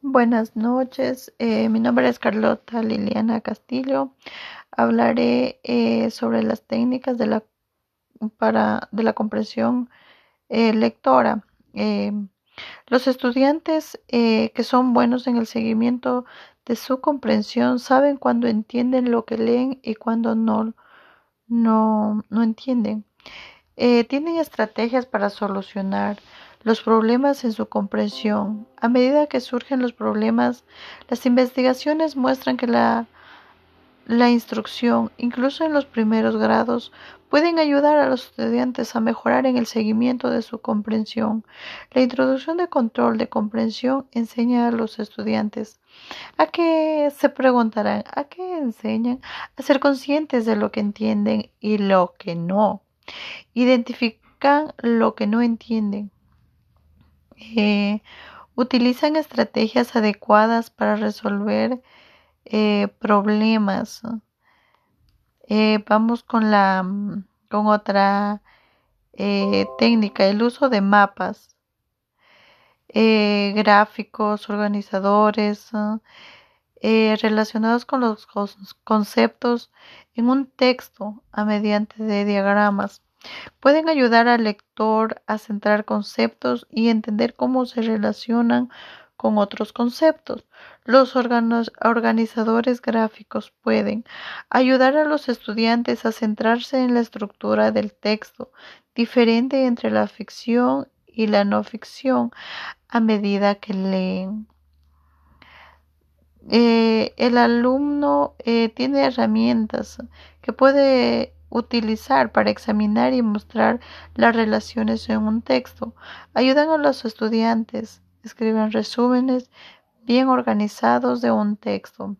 Buenas noches, eh, mi nombre es Carlota Liliana Castillo. Hablaré eh, sobre las técnicas de la, para, de la comprensión eh, lectora. los estudiantes que son buenos en el seguimiento de su comprensión saben cuando entienden lo que leen y cuando no, no, no entienden. tienen estrategias para solucionar los problemas en su comprensión. A medida que surgen los problemas, las investigaciones muestran que la, la instrucción, incluso en los primeros grados, pueden ayudar a los estudiantes a mejorar en el seguimiento de su comprensión. La introducción de control de comprensión enseña a los estudiantes a que se preguntarán, a qué enseñan, a ser conscientes de lo que entienden y lo que no. Identifican lo que no entienden eh, utilizan estrategias adecuadas para resolver eh, problemas. Eh, vamos con la con otra técnica, el uso de mapas, gráficos, organizadores relacionados con los conceptos en un texto a mediante de diagramas. Pueden ayudar al lector a centrar conceptos y entender cómo se relacionan con otros conceptos. Los organizadores gráficos pueden ayudar a los estudiantes a centrarse en la estructura del texto, diferente entre la ficción y la no ficción a medida que leen. Eh, el alumno eh, tiene herramientas que puede utilizar para examinar y mostrar las relaciones en un texto. Ayudan a los estudiantes, escriben resúmenes bien organizados de un texto.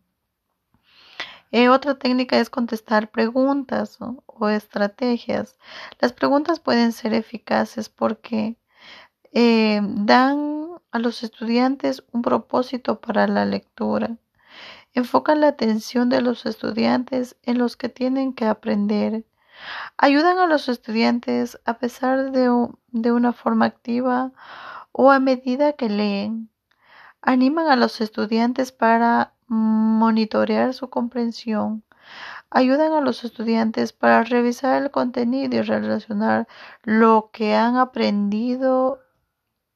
Eh, otra técnica es contestar preguntas o estrategias. Las preguntas pueden ser eficaces porque eh, dan a los estudiantes un propósito para la lectura enfocan la atención de los estudiantes en los que tienen que aprender. Ayudan a los estudiantes a pesar de, de una forma activa o a medida que leen. Animan a los estudiantes para monitorear su comprensión. Ayudan a los estudiantes para revisar el contenido y relacionar lo que han aprendido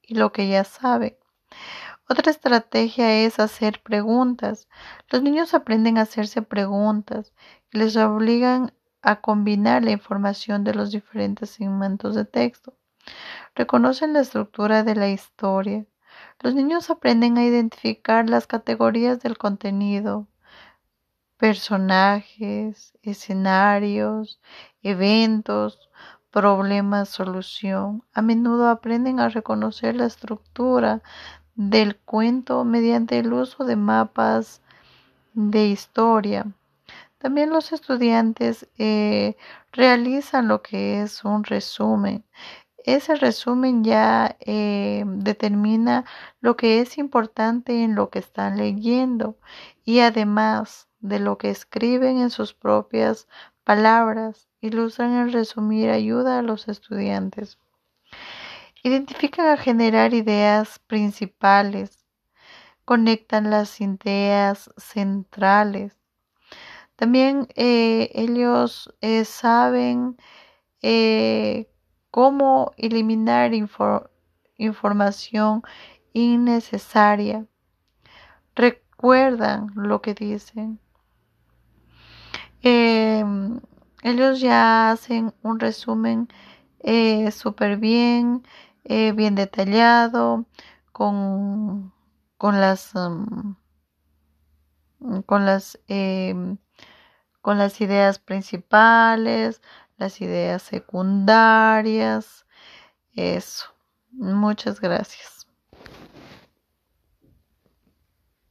y lo que ya saben. Otra estrategia es hacer preguntas. Los niños aprenden a hacerse preguntas y les obligan a combinar la información de los diferentes segmentos de texto. Reconocen la estructura de la historia. Los niños aprenden a identificar las categorías del contenido, personajes, escenarios, eventos, problemas, solución. A menudo aprenden a reconocer la estructura del cuento mediante el uso de mapas de historia. También los estudiantes eh, realizan lo que es un resumen. Ese resumen ya eh, determina lo que es importante en lo que están leyendo y además de lo que escriben en sus propias palabras. Ilustran el resumir ayuda a los estudiantes. Identifican a generar ideas principales, conectan las ideas centrales. También eh, ellos eh, saben eh, cómo eliminar información innecesaria. Recuerdan lo que dicen. Em, ellos ya hacen un resumen súper bien eh, bien detallado, con, con las, mm, con, las em, con las ideas principales, las ideas secundarias, eso. Muchas gracias.